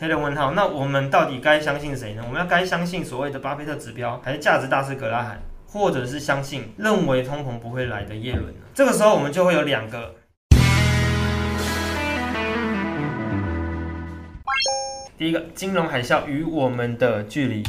黑人问号，那我们到底该相信谁呢？我们要该相信所谓的巴菲特指标，还是价值大师格拉罕，或者是相信认为通膨不会来的耶伦呢？这个时候我们就会有两个。第一个，金融海啸与我们的距离，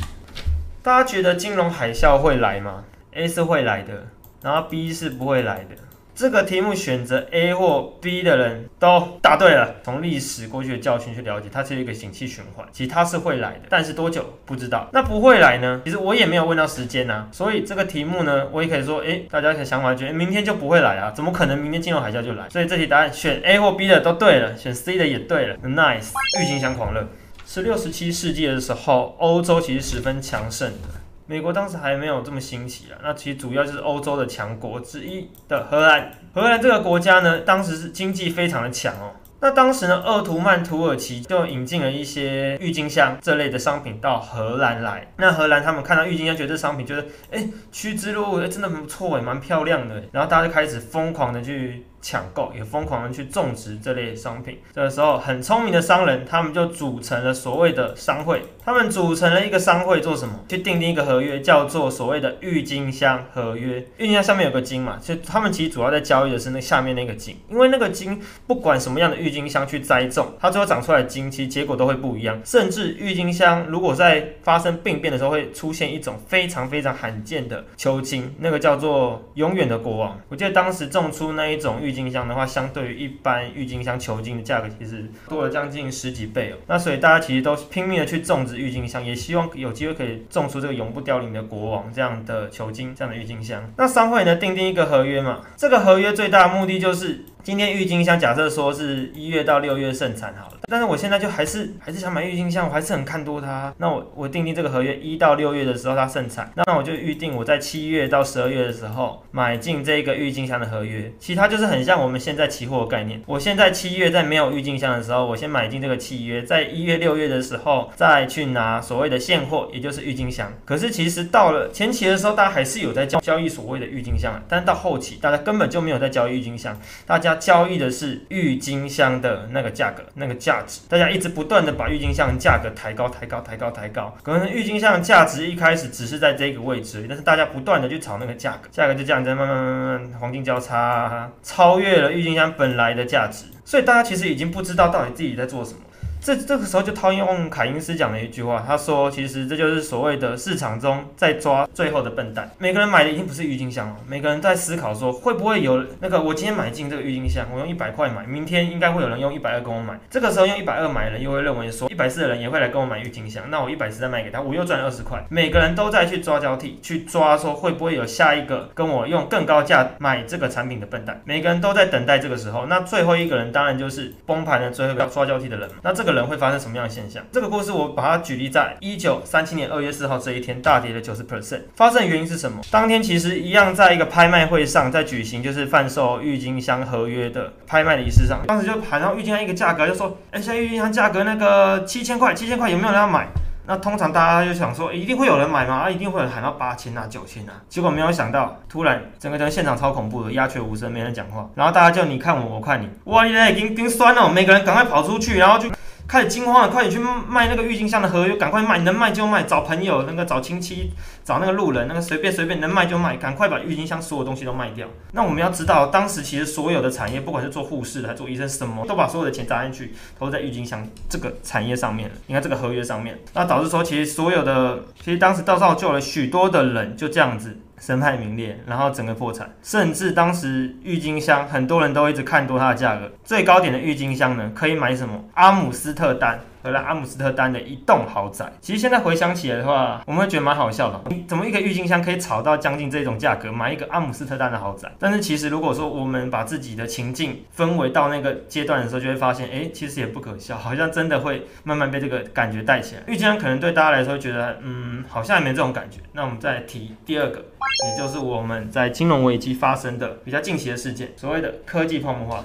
大家觉得金融海啸会来吗？A 是会来的，然后 B 是不会来的。这个题目选择 A 或 B 的人都答对了。从历史过去的教训去了解，它是一个景气循环，其实它是会来的，但是多久不知道。那不会来呢？其实我也没有问到时间呐，所以这个题目呢，我也可以说，诶，大家的想法觉得明天就不会来啊？怎么可能明天金融海啸就来？所以这题答案选 A 或 B 的都对了，选 C 的也对了。Nice，郁金香狂热。十六、十七世纪的时候，欧洲其实十分强盛的。美国当时还没有这么兴起啊。那其实主要就是欧洲的强国之一的荷兰。荷兰这个国家呢，当时是经济非常的强哦。那当时呢，鄂图曼土耳其就引进了一些郁金香这类的商品到荷兰来。那荷兰他们看到郁金香，觉得这商品觉得，哎，趋之若鹜，真的不错，哎，蛮漂亮的。然后大家就开始疯狂的去。抢购也疯狂的去种植这类商品，这个时候很聪明的商人，他们就组成了所谓的商会。他们组成了一个商会做什么？去订定一个合约，叫做所谓的郁金香合约。郁金香上面有个金嘛，所以他们其实主要在交易的是那下面那个金，因为那个金不管什么样的郁金香去栽种，它最后长出来的金其实结果都会不一样。甚至郁金香如果在发生病变的时候，会出现一种非常非常罕见的球茎，那个叫做永远的国王。我记得当时种出那一种郁。郁金香的话，相对于一般郁金香球茎的价格，其实多了将近十几倍哦。那所以大家其实都拼命的去种植郁金香，也希望有机会可以种出这个永不凋零的国王这样的球茎，这样的郁金香。那商会呢，订定一个合约嘛，这个合约最大的目的就是。今天郁金香假设说是一月到六月盛产好了，但是我现在就还是还是想买郁金香，我还是很看多它。那我我定定这个合约一到六月的时候它盛产，那我就预定我在七月到十二月的时候买进这个郁金香的合约。其他就是很像我们现在期货的概念。我现在七月在没有郁金香的时候，我先买进这个契约，在一月六月的时候再去拿所谓的现货，也就是郁金香。可是其实到了前期的时候，大家还是有在交交易所谓的郁金香，但到后期大家根本就没有在交易郁金香，大家。交易的是郁金香的那个价格、那个价值，大家一直不断的把郁金香价格抬高、抬高、抬高、抬高。可能郁金香价值一开始只是在这个位置，但是大家不断的去炒那个价格，价格就这样在慢慢慢慢黄金交叉，超越了郁金香本来的价值。所以大家其实已经不知道到底自己在做什么。这这个时候就套用凯因斯讲的一句话，他说：“其实这就是所谓的市场中在抓最后的笨蛋。每个人买的已经不是郁金香了，每个人在思考说，会不会有那个我今天买进这个郁金香，我用一百块买，明天应该会有人用一百二跟我买。这个时候用一百二买的人又会认为说，一百四的人也会来跟我买郁金香，那我一百四再卖给他，我又赚了二十块。每个人都在去抓交替，去抓说会不会有下一个跟我用更高价买这个产品的笨蛋。每个人都在等待这个时候，那最后一个人当然就是崩盘的最后一个抓交替的人。那这个。个人会发生什么样的现象？这个故事我把它举例在一九三七年二月四号这一天大跌了九十 percent，发生的原因是什么？当天其实一样在一个拍卖会上在举行，就是贩售郁金香合约的拍卖的仪式上，当时就喊到郁金香一个价格，就说：哎，现在郁金香价格那个七千块，七千块有没有人要买？那通常大家就想说，一定会有人买吗？啊，一定会有人喊到八千啊、九千啊。结果没有想到，突然整个整个现场超恐怖的，鸦雀无声，没人讲话。然后大家就你看我，我看你，哇，你已经经酸了，每个人赶快跑出去，然后就。开始惊慌了，快点去卖那个郁金香的合约，赶快卖，能卖就卖，找朋友，那个找亲戚，找那个路人，那个随便随便能卖就卖，赶快把郁金香所有东西都卖掉。那我们要知道，当时其实所有的产业，不管是做护士的还是做医生，什么都把所有的钱砸进去，投在郁金香这个产业上面了。你看这个合约上面，那导致说，其实所有的，其实当时到造就了许多的人就这样子。身败名裂，然后整个破产，甚至当时郁金香很多人都一直看多它的价格，最高点的郁金香呢，可以买什么？阿姆斯特丹。荷兰阿姆斯特丹的一栋豪宅，其实现在回想起来的话，我们会觉得蛮好笑的。你怎么一个郁金香可以炒到将近这种价格，买一个阿姆斯特丹的豪宅？但是其实如果说我们把自己的情境氛围到那个阶段的时候，就会发现，哎，其实也不可笑，好像真的会慢慢被这个感觉带起来。郁金香可能对大家来说觉得，嗯，好像也没这种感觉。那我们再提第二个，也就是我们在金融危机发生的比较近期的事件，所谓的科技泡沫化。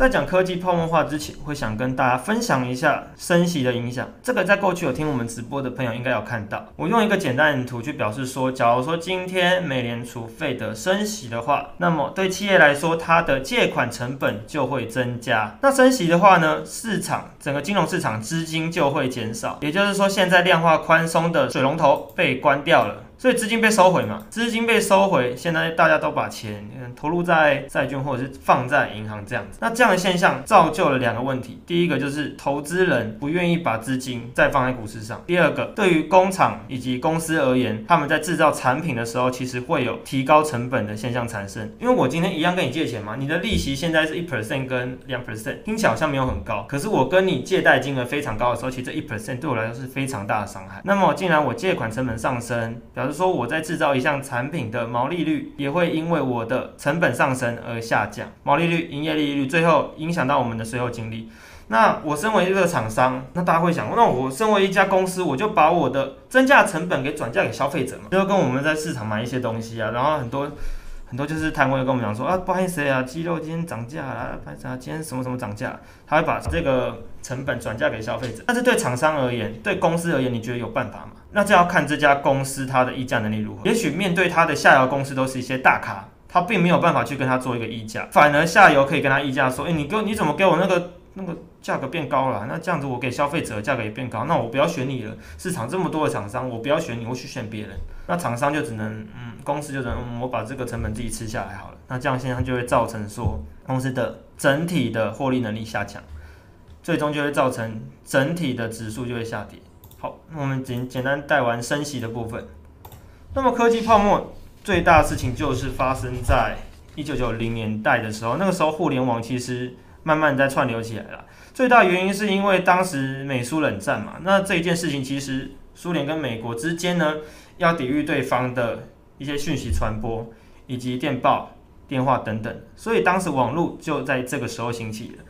在讲科技泡沫化之前，会想跟大家分享一下升息的影响。这个在过去有听我们直播的朋友应该有看到。我用一个简单的图去表示说，假如说今天美联储费的升息的话，那么对企业来说，它的借款成本就会增加。那升息的话呢，市场整个金融市场资金就会减少。也就是说，现在量化宽松的水龙头被关掉了。所以资金被收回嘛，资金被收回，现在大家都把钱投入在债券或者是放在银行这样子。那这样的现象造就了两个问题，第一个就是投资人不愿意把资金再放在股市上，第二个对于工厂以及公司而言，他们在制造产品的时候，其实会有提高成本的现象产生。因为我今天一样跟你借钱嘛，你的利息现在是一 percent 跟两 percent，听起来好像没有很高，可是我跟你借贷金额非常高的时候，其实这一 percent 对我来说是非常大的伤害。那么既然我借款成本上升，表示说我在制造一项产品的毛利率也会因为我的成本上升而下降，毛利率、营业利率最后影响到我们的税后净利。那我身为一个厂商，那大家会想，那我身为一家公司，我就把我的增加成本给转嫁给消费者嘛？就跟我们在市场买一些东西啊，然后很多。很多就是摊位跟我们讲说啊，不好意思啊，鸡肉今天涨价了，不好意思啊，今天什么什么涨价，他会把这个成本转嫁给消费者。但是对厂商而言，对公司而言，你觉得有办法吗？那这要看这家公司它的议价能力如何。也许面对它的下游公司都是一些大咖，他并没有办法去跟他做一个议价，反而下游可以跟他议价说，哎，你给我你怎么给我那个？那个价格变高了，那这样子我给消费者价格也变高，那我不要选你了。市场这么多的厂商，我不要选你，我去选别人。那厂商就只能，嗯，公司就只能，我把这个成本自己吃下来好了。那这样现象就会造成说，公司的整体的获利能力下降，最终就会造成整体的指数就会下跌。好，那我们简简单带完升息的部分。那么科技泡沫最大的事情就是发生在一九九零年代的时候，那个时候互联网其实。慢慢在串流起来了，最大原因是因为当时美苏冷战嘛，那这一件事情其实苏联跟美国之间呢，要抵御对方的一些讯息传播以及电报、电话等等，所以当时网络就在这个时候兴起了。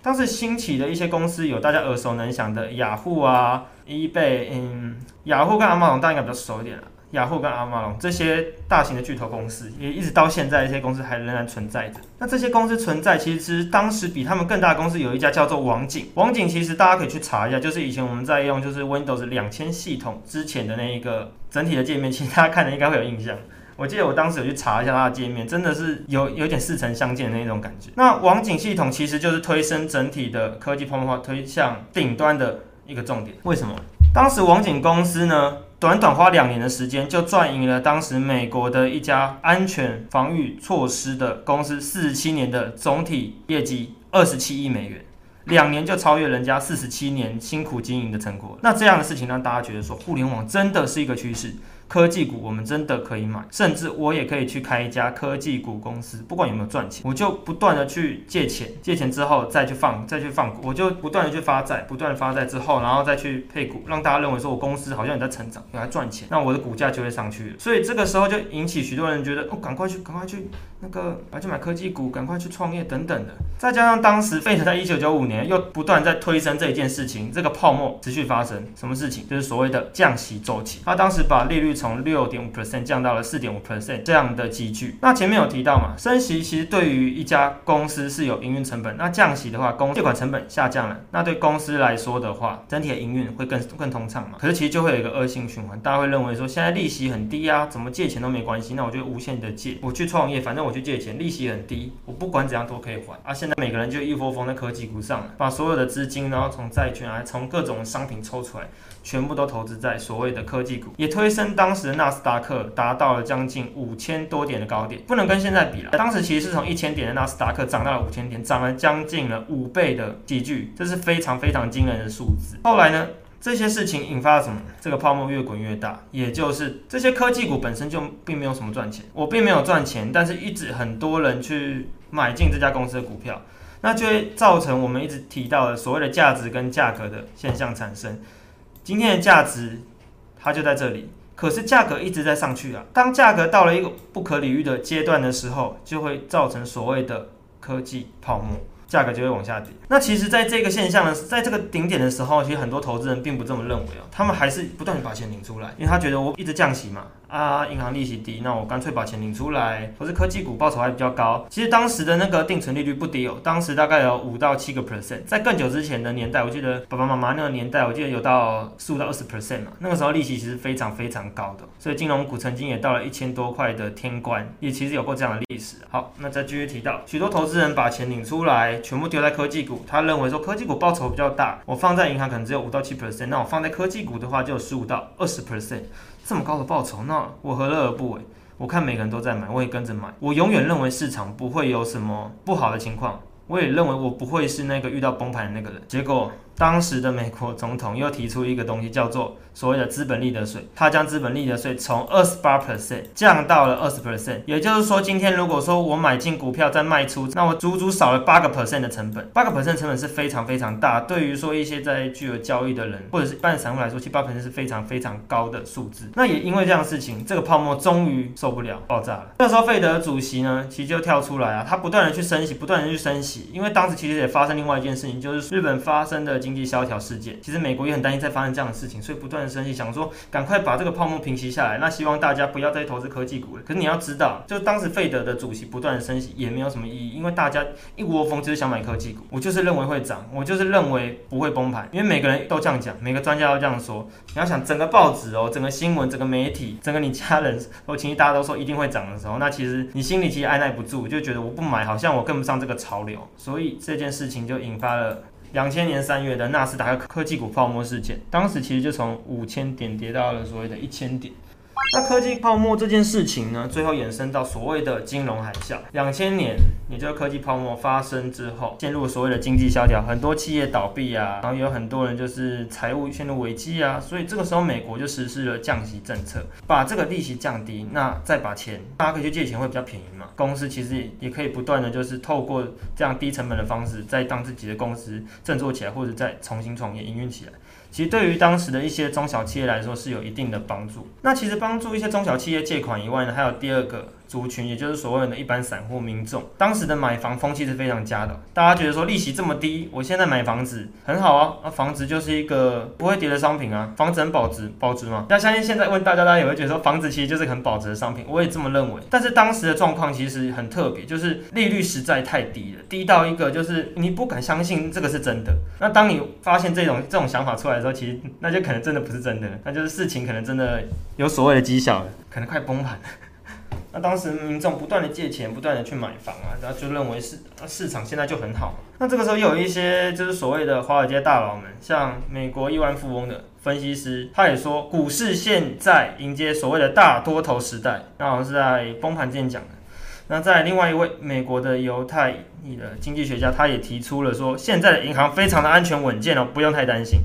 当时兴起的一些公司有大家耳熟能详的雅虎啊、eBay，嗯，雅虎跟阿马龙大家应该比较熟一点了。雅虎跟阿马龙这些大型的巨头公司，也一直到现在，一些公司还仍然存在着。那这些公司存在，其实当时比他们更大公司有一家叫做网景。网景其实大家可以去查一下，就是以前我们在用就是 Windows 两千系统之前的那一个整体的界面，其实大家看的应该会有印象。我记得我当时有去查一下它的界面，真的是有有点似曾相见的那种感觉。那网景系统其实就是推升整体的科技泡沫化推向顶端的一个重点。为什么？当时网景公司呢？短短花两年的时间，就赚赢了当时美国的一家安全防御措施的公司四十七年的总体业绩二十七亿美元，两年就超越人家四十七年辛苦经营的成果。那这样的事情让大家觉得说，互联网真的是一个趋势。科技股我们真的可以买，甚至我也可以去开一家科技股公司，不管有没有赚钱，我就不断的去借钱，借钱之后再去放，再去放股，我就不断的去发债，不断的发债之后，然后再去配股，让大家认为说我公司好像也在成长，也在赚钱，那我的股价就会上去。所以这个时候就引起许多人觉得，哦，赶快去，赶快去那个，赶去买科技股，赶快去创业等等的。再加上当时费特在一九九五年又不断在推升这一件事情，这个泡沫持续发生，什么事情？就是所谓的降息周期。他当时把利率。从六点五 percent 降到了四点五 percent 这样的积聚。那前面有提到嘛，升息其实对于一家公司是有营运成本。那降息的话，公借款成本下降了，那对公司来说的话，整体的营运会更更通畅嘛。可是其实就会有一个恶性循环，大家会认为说，现在利息很低啊，怎么借钱都没关系，那我就无限的借，我去创业，反正我去借钱，利息很低，我不管怎样都可以还。啊，现在每个人就一窝蜂在科技股上，把所有的资金，然后从债券啊，从各种商品抽出来。全部都投资在所谓的科技股，也推升当时的纳斯达克达到了将近五千多点的高点，不能跟现在比了。当时其实是从一千点的纳斯达克涨到了五千点，涨了将近了五倍的几聚，这是非常非常惊人的数字。后来呢，这些事情引发了什么？这个泡沫越滚越大，也就是这些科技股本身就并没有什么赚钱，我并没有赚钱，但是一直很多人去买进这家公司的股票，那就会造成我们一直提到的所谓的价值跟价格的现象产生。今天的价值，它就在这里。可是价格一直在上去啊。当价格到了一个不可理喻的阶段的时候，就会造成所谓的科技泡沫，价格就会往下跌。那其实，在这个现象呢，在这个顶点的时候，其实很多投资人并不这么认为啊。他们还是不断把钱领出来，因为他觉得我一直降息嘛。啊，银行利息低，那我干脆把钱领出来，或是科技股报酬还比较高。其实当时的那个定存利率不低哦，当时大概有五到七个 percent，在更久之前的年代，我记得爸爸妈妈那个年代，我记得有到十五到二十 percent 嘛，那个时候利息其实非常非常高的，所以金融股曾经也到了一千多块的天关，也其实有过这样的历史。好，那再继续提到，许多投资人把钱领出来，全部丢在科技股，他认为说科技股报酬比较大，我放在银行可能只有五到七 percent，那我放在科技股的话就有十五到二十 percent。这么高的报酬，那我何乐而不为？我看每个人都在买，我也跟着买。我永远认为市场不会有什么不好的情况，我也认为我不会是那个遇到崩盘的那个人。结果。当时的美国总统又提出一个东西，叫做所谓的资本利得税。他将资本利得税从二十八 percent 降到了二十 percent。也就是说，今天如果说我买进股票再卖出，那我足足少了八个 percent 的成本。八个 percent 成本是非常非常大。对于说一些在巨额交易的人，或者是一般散户来说，七八 percent 是非常非常高的数字。那也因为这样的事情，这个泡沫终于受不了，爆炸了。那时候费德主席呢，其实就跳出来啊，他不断的去升息，不断的去升息。因为当时其实也发生另外一件事情，就是日本发生的经济萧条事件。其实美国也很担心再发生这样的事情，所以不断的升息，想说赶快把这个泡沫平息下来。那希望大家不要再投资科技股了。可是你要知道，就当时费德的主席不断的升息也没有什么意义，因为大家一窝蜂就是想买科技股。我就是认为会涨，我就是认为不会崩盘，因为每个人都这样讲，每个专家都这样说。你要想整个报纸哦，整个新闻，整个媒体，整个你家人我亲戚大家都说一定会涨的时候，那其实你心里其实按耐不住，就觉得我不买好像我跟不上这个潮流，所以这件事情就引发了。两千年三月的纳斯达克科技股泡沫事件，当时其实就从五千点跌到了所谓的一千点。那科技泡沫这件事情呢，最后衍生到所谓的金融海啸。两千年，也就是科技泡沫发生之后，陷入所谓的经济萧条，很多企业倒闭啊，然后有很多人就是财务陷入危机啊，所以这个时候美国就实施了降息政策，把这个利息降低，那再把钱，大家可以去借钱会比较便宜嘛。公司其实也可以不断的就是透过这样低成本的方式，再当自己的公司振作起来，或者再重新创业营运起来。其实对于当时的一些中小企业来说是有一定的帮助。那其实帮助一些中小企业借款以外呢，还有第二个。族群，也就是所谓的一般散户民众，当时的买房风气是非常佳的。大家觉得说利息这么低，我现在买房子很好啊，那房子就是一个不会跌的商品啊，房子很保值，保值吗？那相信现在问大家，大家也会觉得说房子其实就是很保值的商品，我也这么认为。但是当时的状况其实很特别，就是利率实在太低了，低到一个就是你不敢相信这个是真的。那当你发现这种这种想法出来的时候，其实那就可能真的不是真的，那就是事情可能真的有所谓的绩效了，可能快崩盘了。那当时民众不断的借钱，不断的去买房啊，然后就认为市市场现在就很好。那这个时候又有一些就是所谓的华尔街大佬们，像美国亿万富翁的分析师，他也说股市现在迎接所谓的大多头时代。那好像是在崩盘之前讲的。那在另外一位美国的犹太裔的经济学家，他也提出了说，现在的银行非常的安全稳健哦，不用太担心。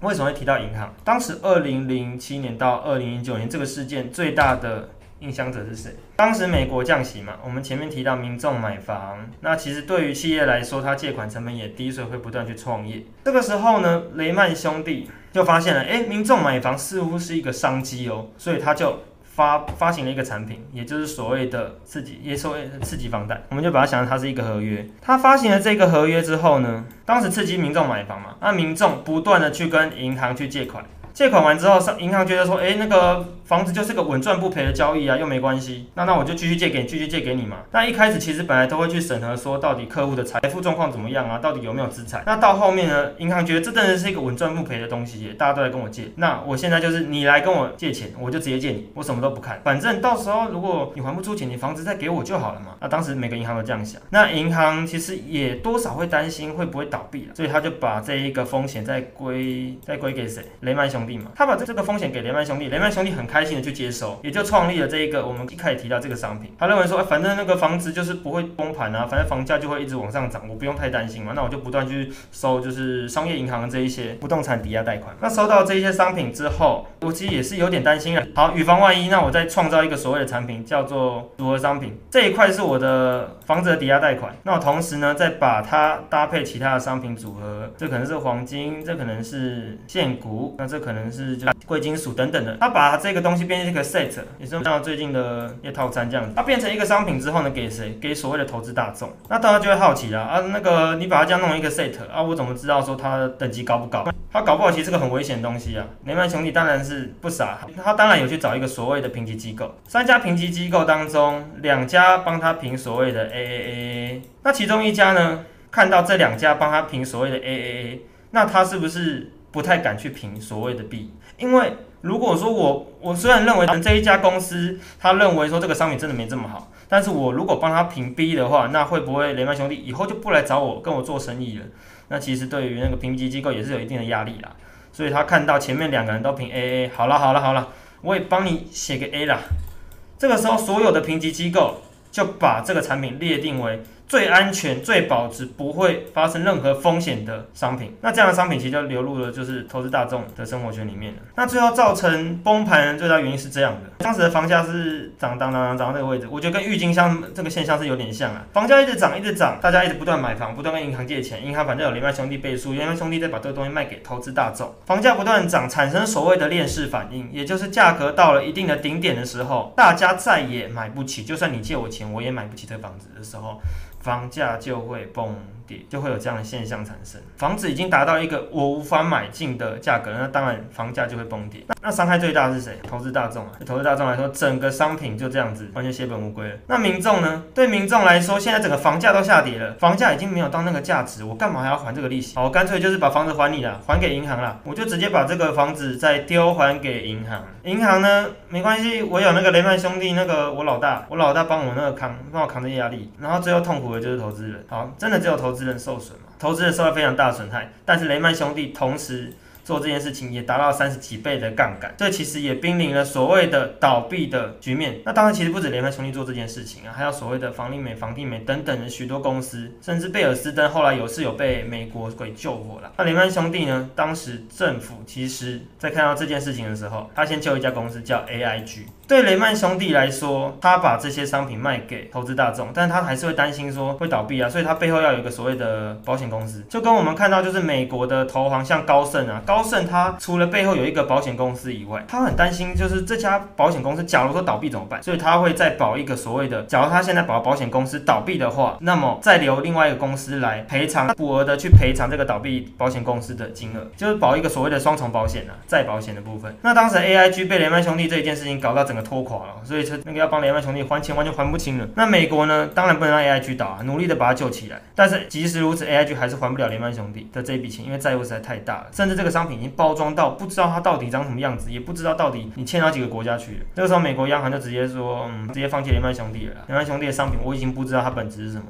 为什么会提到银行？当时二零零七年到二零零九年这个事件最大的。影响者是谁？当时美国降息嘛，我们前面提到民众买房，那其实对于企业来说，它借款成本也低，所以会不断去创业。这个时候呢，雷曼兄弟就发现了，哎，民众买房似乎是一个商机哦，所以他就发发行了一个产品，也就是所谓的刺激，也所谓刺激房贷。我们就把它想成它是一个合约。他发行了这个合约之后呢，当时刺激民众买房嘛，那民众不断的去跟银行去借款。借款完之后，上银行觉得说，哎，那个房子就是个稳赚不赔的交易啊，又没关系，那那我就继续借给你，继续借给你嘛。那一开始其实本来都会去审核说，到底客户的财富状况怎么样啊，到底有没有资产。那到后面呢，银行觉得这真的是一个稳赚不赔的东西，大家都来跟我借。那我现在就是你来跟我借钱，我就直接借你，我什么都不看，反正到时候如果你还不出钱，你房子再给我就好了嘛。那当时每个银行都这样想，那银行其实也多少会担心会不会倒闭了，所以他就把这一个风险再归再归给谁？雷曼兄弟嘛，他把这这个。风险给雷曼兄弟，雷曼兄弟很开心的去接收，也就创立了这一个我们一开始提到这个商品。他认为说，反正那个房子就是不会崩盘啊，反正房价就会一直往上涨，我不用太担心嘛。那我就不断去收，就是商业银行这一些不动产抵押贷款。那收到这一些商品之后，我其实也是有点担心了。好，以防万一，那我再创造一个所谓的产品，叫做组合商品。这一块是我的房子的抵押贷款。那我同时呢，再把它搭配其他的商品组合，这可能是黄金，这可能是现股，那这可可能是就贵金属等等的，他把这个东西变成一个 set，也是像最近的一套餐这样子，它变成一个商品之后呢，给谁？给所谓的投资大众。那大家就会好奇了啊，那个你把它这样弄一个 set 啊，我怎么知道说它的等级高不高？他搞不好其实是个很危险的东西啊。雷曼兄弟当然是不傻，他当然有去找一个所谓的评级机构，三家评级机构当中，两家帮他评所谓的 AAA，那其中一家呢，看到这两家帮他评所谓的 AAA，那他是不是？不太敢去评所谓的 B，因为如果说我我虽然认为这一家公司他认为说这个商品真的没这么好，但是我如果帮他评 B 的话，那会不会雷曼兄弟以后就不来找我跟我做生意了？那其实对于那个评级机构也是有一定的压力啦。所以他看到前面两个人都评 AA，好了好了好了，我也帮你写个 A 啦。这个时候所有的评级机构就把这个产品列定为。最安全、最保值、不会发生任何风险的商品，那这样的商品其实就流入了就是投资大众的生活圈里面了。那最后造成崩盘最大原因是这样的：当时的房价是涨涨涨涨涨到这个位置，我觉得跟郁金香这个现象是有点像啊。房价一直涨一直涨，大家一直不断买房，不断跟银行借钱，银行反正有连麦兄弟背书，雷曼兄弟再把这个东西卖给投资大众，房价不断涨，产生所谓的链式反应，也就是价格到了一定的顶点的时候，大家再也买不起，就算你借我钱，我也买不起这房子的时候。房价就会崩。就会有这样的现象产生，房子已经达到一个我无法买进的价格，那当然房价就会崩跌。那那伤害最大是谁？投资大众啊！投资大众来说，整个商品就这样子完全血本无归了。那民众呢？对民众来说，现在整个房价都下跌了，房价已经没有到那个价值，我干嘛还要还这个利息？好，干脆就是把房子还你了，还给银行了，我就直接把这个房子再丢还给银行。银行呢，没关系，我有那个雷曼兄弟，那个我老大，我老大帮我那个扛，帮我扛这些压力。然后最后痛苦的就是投资人。好，真的只有投资。人受损嘛，投资人受到非常大的损害，但是雷曼兄弟同时。做这件事情也达到三十几倍的杠杆，这其实也濒临了所谓的倒闭的局面。那当然，其实不止雷曼兄弟做这件事情啊，还有所谓的房利美、房地美等等的许多公司，甚至贝尔斯登后来有是有被美国给救活了。那雷曼兄弟呢？当时政府其实在看到这件事情的时候，他先救一家公司叫 AIG。对雷曼兄弟来说，他把这些商品卖给投资大众，但他还是会担心说会倒闭啊，所以他背后要有一个所谓的保险公司，就跟我们看到就是美国的投行像高盛啊，高。高盛他除了背后有一个保险公司以外，他很担心，就是这家保险公司假如说倒闭怎么办？所以他会再保一个所谓的，假如他现在保保险公司倒闭的话，那么再留另外一个公司来赔偿，补额的去赔偿这个倒闭保险公司的金额，就是保一个所谓的双重保险啊，再保险的部分。那当时 AIG 被雷曼兄弟这一件事情搞到整个拖垮了，所以他那个要帮雷曼兄弟还钱完全还不清了。那美国呢，当然不能让 AIG 倒，努力的把它救起来。但是即使如此，AIG 还是还不了雷曼兄弟的这一笔钱，因为债务实在太大了，甚至这个商品。已经包装到不知道它到底长什么样子，也不知道到底你欠到几个国家去了。那个时候，美国央行就直接说，嗯，直接放弃雷曼兄弟了。雷曼兄弟的商品我已经不知道它本质是什么。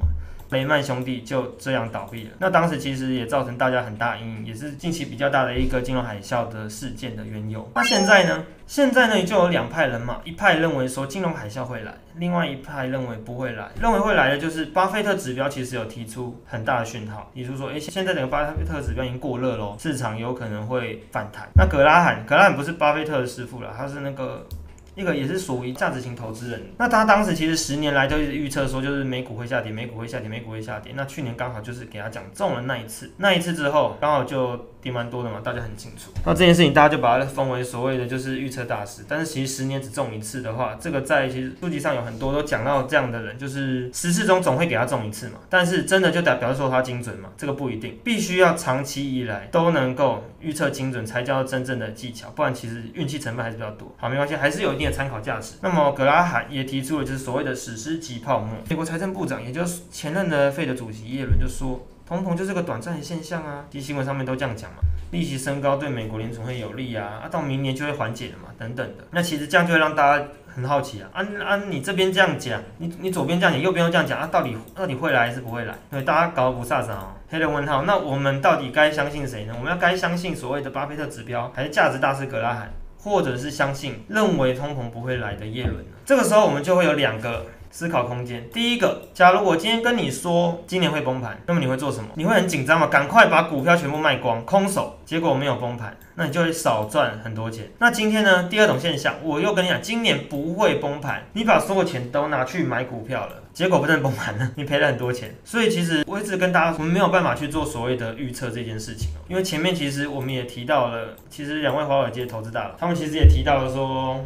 雷曼兄弟就这样倒闭了。那当时其实也造成大家很大阴影，也是近期比较大的一个金融海啸的事件的缘由。那现在呢？现在呢就有两派人马，一派认为说金融海啸会来，另外一派认为不会来。认为会来的就是巴菲特指标其实有提出很大的讯号，也就是说，诶，现在整个巴菲特指标已经过热喽，市场有可能会反弹。那格拉罕，格拉罕不是巴菲特的师傅了，他是那个。那个也是属于价值型投资人，那他当时其实十年来都一直预测说，就是美股会下跌，美股会下跌，美股会下跌。那去年刚好就是给他讲中了那一次，那一次之后刚好就。跌蛮多的嘛，大家很清楚。那这件事情大家就把它封为所谓的就是预测大师。但是其实十年只中一次的话，这个在其实书籍上有很多都讲到这样的人，就是十次中总会给他中一次嘛。但是真的就代表示说他精准嘛？这个不一定，必须要长期以来都能够预测精准才叫真正的技巧，不然其实运气成分还是比较多。好，没关系，还是有一定的参考价值。那么格拉罕也提出了就是所谓的史诗级泡沫。美国财政部长也就是前任的费的主席耶伦就说。通膨就是个短暂的现象啊，其实新闻上面都这样讲嘛。利息升高对美国联储会有利啊，啊，到明年就会缓解了嘛，等等的。那其实这样就会让大家很好奇啊，啊啊，你这边这样讲，你你左边这样讲，右边又这样讲，啊，到底到底会来还是不会来？因为大家搞不飒飒哦，黑人问号。那我们到底该相信谁呢？我们要该相信所谓的巴菲特指标，还是价值大师格拉罕，或者是相信认为通膨不会来的耶伦呢？这个时候我们就会有两个。思考空间。第一个，假如我今天跟你说今年会崩盘，那么你会做什么？你会很紧张吗？赶快把股票全部卖光，空手，结果没有崩盘，那你就会少赚很多钱。那今天呢？第二种现象，我又跟你讲，今年不会崩盘，你把所有钱都拿去买股票了。结果不但崩盘了，你赔了很多钱。所以其实我一直跟大家，我们没有办法去做所谓的预测这件事情。因为前面其实我们也提到了，其实两位华尔街投资大佬，他们其实也提到了说。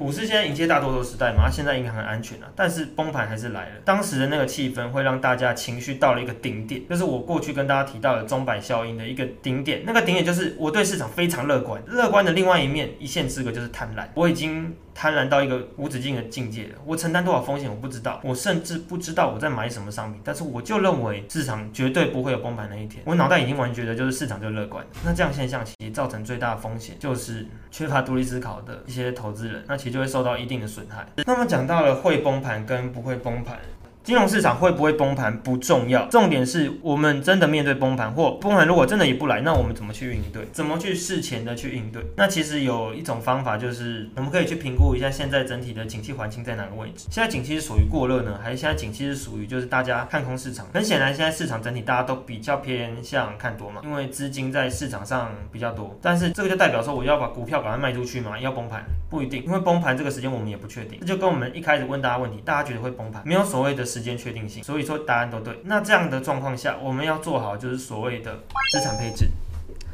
股市现在迎接大多头时代嘛，现在银行很安全了，但是崩盘还是来了。当时的那个气氛会让大家情绪到了一个顶点，就是我过去跟大家提到的钟摆效应的一个顶点。那个顶点就是我对市场非常乐观，乐观的另外一面一线之隔就是贪婪。我已经贪婪到一个无止境的境界。我承担多少风险我不知道，我甚至不知道我在买什么商品，但是我就认为市场绝对不会有崩盘那一天。我脑袋已经完全觉得就是市场就乐观。那这样现象其实造成最大的风险就是缺乏独立思考的一些投资人，那其实就会受到一定的损害。那么讲到了会崩盘跟不会崩盘。金融市场会不会崩盘不重要，重点是我们真的面对崩盘或崩盘，如果真的也不来，那我们怎么去应对？怎么去事前的去应对？那其实有一种方法，就是我们可以去评估一下现在整体的景气环境在哪个位置。现在景气是属于过热呢，还是现在景气是属于就是大家看空市场？很显然，现在市场整体大家都比较偏向看多嘛，因为资金在市场上比较多。但是这个就代表说，我要把股票赶快卖出去嘛？要崩盘不一定，因为崩盘这个时间我们也不确定。这就跟我们一开始问大家问题，大家觉得会崩盘，没有所谓的时时间确定性，所以说答案都对。那这样的状况下，我们要做好就是所谓的资产配置。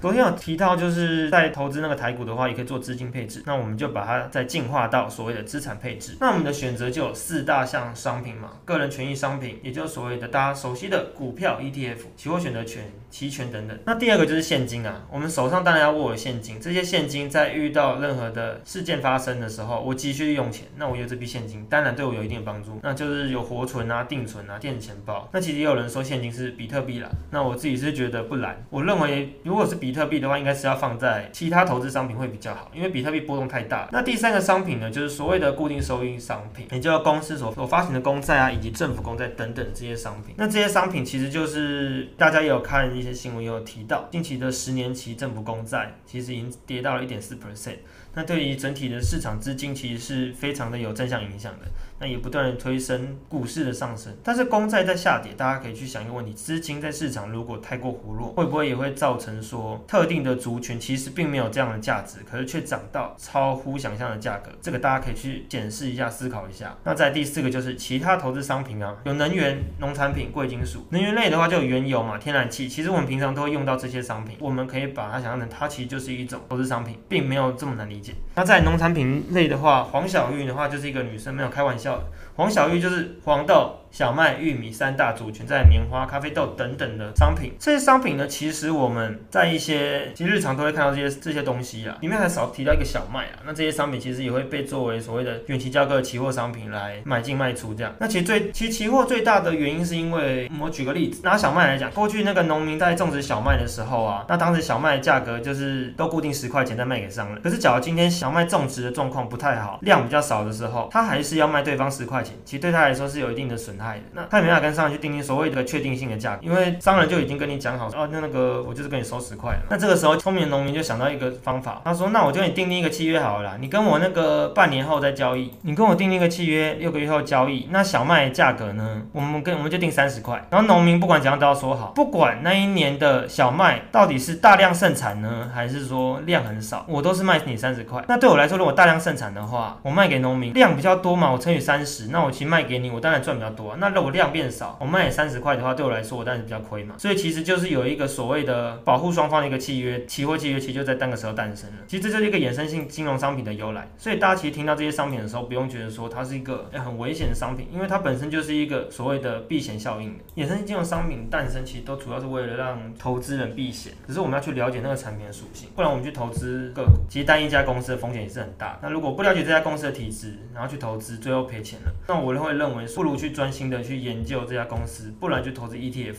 昨天有提到，就是在投资那个台股的话，也可以做资金配置。那我们就把它再进化到所谓的资产配置。那我们的选择就有四大项商品嘛，个人权益商品，也就是所谓的大家熟悉的股票、ETF、期货选择权、期权等等。那第二个就是现金啊，我们手上当然要握有现金。这些现金在遇到任何的事件发生的时候，我急需用钱，那我有这笔现金，当然对我有一定的帮助。那就是有活存啊、定存啊、电子钱包。那其实也有人说现金是比特币啦，那我自己是觉得不然。我认为如果是比比特币的话，应该是要放在其他投资商品会比较好，因为比特币波动太大。那第三个商品呢，就是所谓的固定收益商品，也就是公司所所发行的公债啊，以及政府公债等等这些商品。那这些商品其实就是大家也有看一些新闻，也有提到，近期的十年期政府公债其实已经跌到了一点四 percent。那对于整体的市场资金，其实是非常的有正向影响的。那也不断的推升股市的上升，但是公债在下跌，大家可以去想一个问题：资金在市场如果太过活络，会不会也会造成说特定的族群其实并没有这样的价值，可是却涨到超乎想象的价格？这个大家可以去检视一下、思考一下。那在第四个就是其他投资商品啊，有能源、农产品、贵金属。能源类的话就原油嘛、天然气，其实我们平常都会用到这些商品，我们可以把它想象成它其实就是一种投资商品，并没有这么难理解。那在农产品类的话，黄小玉的话就是一个女生，没有开玩笑。黄小玉就是黄豆。小麦、玉米三大族群，在棉花、咖啡豆等等的商品，这些商品呢，其实我们在一些其实日常都会看到这些这些东西啊，里面还少提到一个小麦啊，那这些商品其实也会被作为所谓的远期交割的期货商品来买进卖出这样。那其实最其实期货最大的原因是因为，我举个例子，拿小麦来讲，过去那个农民在种植小麦的时候啊，那当时小麦价格就是都固定十块钱再卖给商人。可是假如今天小麦种植的状况不太好，量比较少的时候，他还是要卖对方十块钱，其实对他来说是有一定的损害的。那他也没法跟商人去定定所谓的确定性的价格，因为商人就已经跟你讲好，哦，那那个我就是跟你收十块了。那这个时候聪明的农民就想到一个方法，他说，那我就跟你订定一个契约好了啦，你跟我那个半年后再交易，你跟我订定一个契约，六个月后交易。那小麦价格呢，我们跟我们就定三十块。然后农民不管怎样都要说好，不管那一年的小麦到底是大量盛产呢，还是说量很少，我都是卖你三十块。那对我来说，如果大量盛产的话，我卖给农民量比较多嘛，我乘以三十，那我其实卖给你，我当然赚比较多啊。那如果量变少，我卖三十块的话，对我来说我当然比较亏嘛。所以其实就是有一个所谓的保护双方的一个契约，期货契约其实就在当个时候诞生了。其实这就是一个衍生性金融商品的由来。所以大家其实听到这些商品的时候，不用觉得说它是一个很危险的商品，因为它本身就是一个所谓的避险效应的。衍生性金融商品诞生其实都主要是为了让投资人避险，只是我们要去了解那个产品的属性，不然我们去投资个，其实单一家公司的风险也是很大。那如果不了解这家公司的体质，然后去投资，最后赔钱了，那我会认为不如去专心的去研究这家公司，不然就投资 ETF，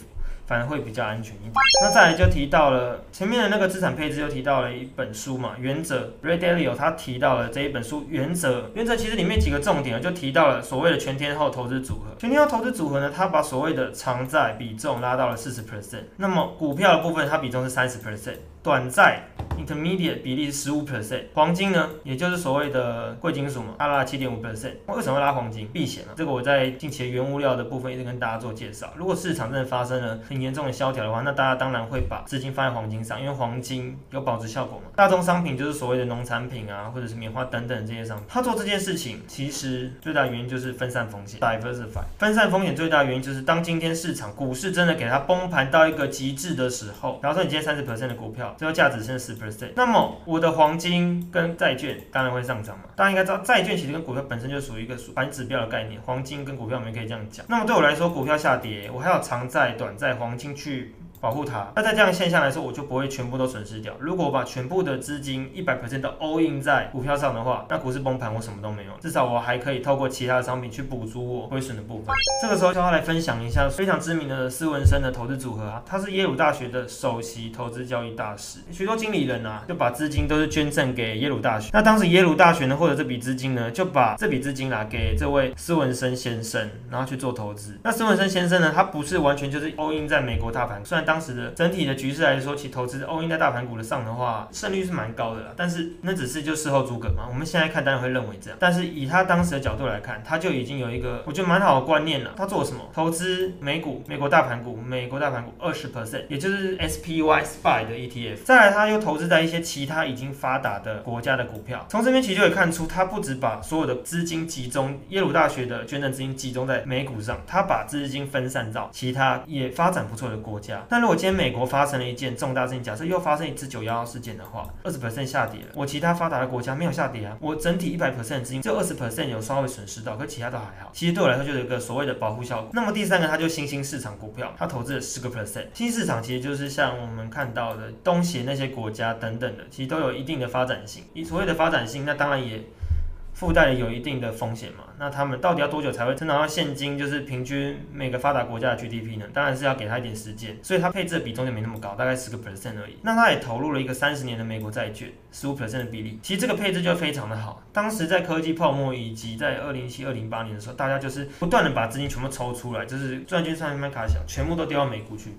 反而会比较安全一点。那再来就提到了前面的那个资产配置，又提到了一本书嘛，《原则》，Ray Dalio 他提到了这一本书《原则》。原则其实里面几个重点就提到了所谓的全天候投资组合。全天候投资组合呢，它把所谓的长债比重拉到了四十 percent，那么股票的部分它比重是三十 percent。短债 intermediate 比例是十五 percent，黄金呢，也就是所谓的贵金属嘛，它拉七点五 percent。为什么会拉黄金？避险嘛。这个我在近期的原物料的部分一直跟大家做介绍。如果市场真的发生了很严重的萧条的话，那大家当然会把资金放在黄金上，因为黄金有保值效果嘛。大宗商品就是所谓的农产品啊，或者是棉花等等这些商品。他做这件事情，其实最大原因就是分散风险，diversify。分散风险最大原因就是当今天市场股市真的给它崩盘到一个极致的时候，比方说你今天三十 percent 的股票，最后价值剩十 percent，那么我的黄金跟债券当然会上涨嘛。大家应该知道，债券其实跟股票本身就属于一个反指标的概念，黄金跟股票我们可以这样讲。那么对我来说，股票下跌，我还要长债、短债、黄金去。保护它，那在这样现象来说，我就不会全部都损失掉。如果我把全部的资金一百 percent 都 all in 在股票上的话，那股市崩盘我什么都没有，至少我还可以透过其他的商品去补足我亏损的部分。这个时候就要来分享一下非常知名的斯文森的投资组合啊，他是耶鲁大学的首席投资交易大师，许多经理人啊就把资金都是捐赠给耶鲁大学。那当时耶鲁大学呢获得这笔资金呢，就把这笔资金拿给这位斯文森先生，然后去做投资。那斯文森先生呢，他不是完全就是 all in 在美国大盘，虽然当时的整体。的局势来说，其投资欧因在大盘股的上的话，胜率是蛮高的啦。但是那只是就事后诸葛嘛。我们现在看当然会认为这样，但是以他当时的角度来看，他就已经有一个我觉得蛮好的观念了。他做什么？投资美股、美国大盘股、美国大盘股二十 percent，也就是 SPY SPY 的 ETF。再来，他又投资在一些其他已经发达的国家的股票。从这边其实就可以看出，他不止把所有的资金集中，耶鲁大学的捐赠资金集中在美股上，他把资金分散到其他也发展不错的国家。但如果今天美国发生了一件重大事情，假设又发生一次九幺幺事件的话，二十 percent 下跌了。我其他发达的国家没有下跌啊，我整体一百 percent 资金只有二十 percent 有稍微损失到，可其他都还好。其实对我来说就有一个所谓的保护效果。那么第三个，它就新兴市场股票，它投资了十个 percent。新兴市场其实就是像我们看到的东协那些国家等等的，其实都有一定的发展性。以所谓的发展性，那当然也。附带的有一定的风险嘛？那他们到底要多久才会增长到现金？就是平均每个发达国家的 GDP 呢？当然是要给他一点时间，所以它配置的比重就没那么高，大概十个 percent 而已。那他也投入了一个三十年的美国债券，十五 percent 的比例。其实这个配置就非常的好。当时在科技泡沫以及在二零七二零八年的时候，大家就是不断的把资金全部抽出来，就是赚券上面卡小，全部都丢到美股去，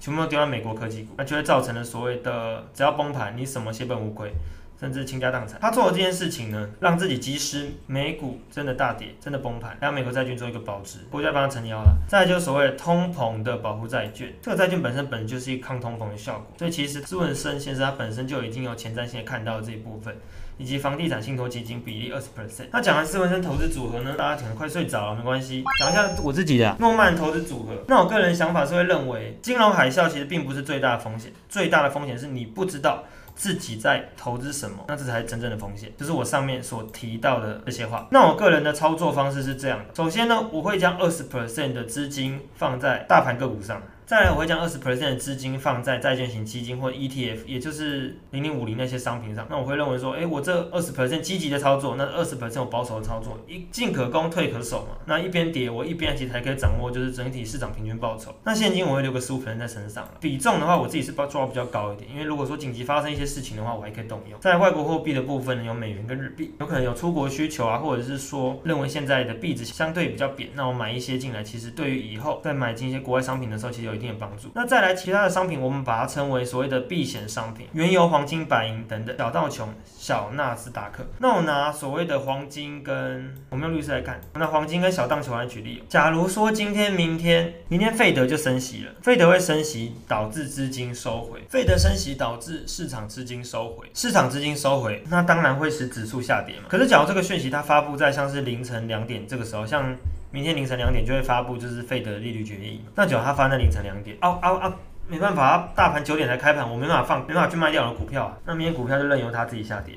全部都丢到美国科技股，那就会造成了所谓的只要崩盘，你什么血本无归。甚至倾家荡产，他做的这件事情呢，让自己即使美股真的大跌、真的崩盘，让美国债券做一个保值，国家帮他撑腰了。再就所谓通膨的保护债券，这个债券本身本就是一个抗通膨的效果，所以其实斯文森先生他本身就已经有前瞻性看到这一部分，以及房地产信托基金比例二十 percent。那讲完斯文森投资组合呢，大家可能快睡着了，没关系，讲一下我自己的诺曼投资组合。那我个人想法是会认为，金融海啸其实并不是最大的风险，最大的风险是你不知道。自己在投资什么？那这才是真正的风险，就是我上面所提到的这些话。那我个人的操作方式是这样的：首先呢，我会将二十 percent 的资金放在大盘个股上。再来，我会将二十 percent 的资金放在债券型基金或 ETF，也就是零零五零那些商品上。那我会认为说，哎，我这二十 percent 积极的操作，那二十 percent 我保守的操作，一进可攻，退可守嘛。那一边跌，我一边其实还可以掌握就是整体市场平均报酬。那现金我会留个十五 percent 在身上比重的话，我自己是抓抓比较高一点，因为如果说紧急发生一些事情的话，我还可以动用。在外国货币的部分呢，有美元跟日币，有可能有出国需求啊，或者是说认为现在的币值相对比较贬，那我买一些进来，其实对于以后再买进一些国外商品的时候，其实有一定的帮助。那再来其他的商品，我们把它称为所谓的避险商品，原油、黄金、白银等等。小道琼、小纳斯达克。那我拿所谓的黄金跟我们用绿色来看，那黄金跟小道琼来举例。假如说今天、明天、明天费德就升息了，费德会升息导致资金收回，费德升息导致市场资金收回，市场资金收回，那当然会使指数下跌嘛。可是假如这个讯息它发布在像是凌晨两点这个时候，像。明天凌晨两点就会发布，就是费德利率决议。那只要他发在凌晨两点，哦哦哦，没办法，大盘九点才开盘，我没办法放，没办法去卖掉我的股票啊。那明天股票就任由它自己下跌。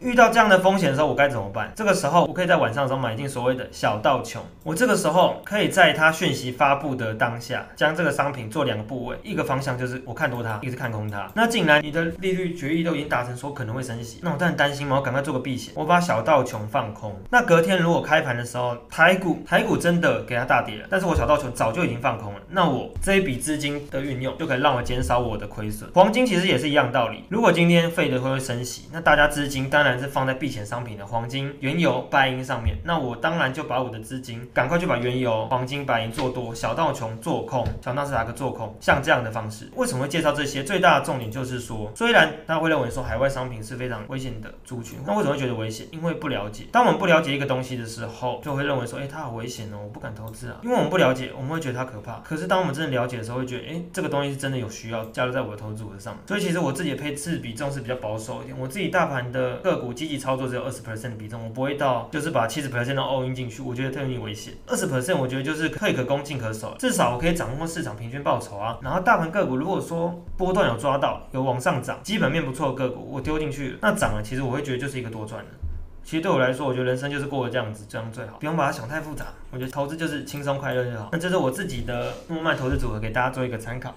遇到这样的风险的时候，我该怎么办？这个时候，我可以在晚上的时候买进所谓的小道琼。我这个时候可以在它讯息发布的当下，将这个商品做两个部位，一个方向就是我看多它，一个是看空它。那既然你的利率决议都已经达成，说可能会升息，那我当然担心嘛，我赶快做个避险，我把小道琼放空。那隔天如果开盘的时候，台股台股真的给它大跌了，但是我小道琼早就已经放空了，那我这一笔资金的运用就可以让我减少我的亏损。黄金其实也是一样道理，如果今天费德会升息，那大家资金当然。然是放在避险商品的黄金、原油、白银上面。那我当然就把我的资金赶快去把原油、黄金、白银做多，小道琼做空，小纳斯达克做空，像这样的方式。为什么会介绍这些？最大的重点就是说，虽然大家会认为说海外商品是非常危险的族群，那为什么会觉得危险？因为不了解。当我们不了解一个东西的时候，就会认为说，哎，它好危险哦，我不敢投资啊。因为我们不了解，我们会觉得它可怕。可是当我们真的了解的时候，会觉得，哎，这个东西是真的有需要加入在我的投资组合上。所以其实我自己的配置比重是比较保守一点。我自己大盘的个股积极操作只有二十 percent 的比重，我不会到就是把七十 percent 都 all in 进去，我觉得特别危险。二十 percent 我觉得就是退可攻进可守，至少我可以掌握市场平均报酬啊。然后大盘个股如果说波段有抓到有往上涨，基本面不错的个股我丢进去，那涨了其实我会觉得就是一个多赚的。其实对我来说，我觉得人生就是过得这样子，这样最好，不用把它想太复杂。我觉得投资就是轻松快乐就好。那这是我自己的诺曼投资组合，给大家做一个参考。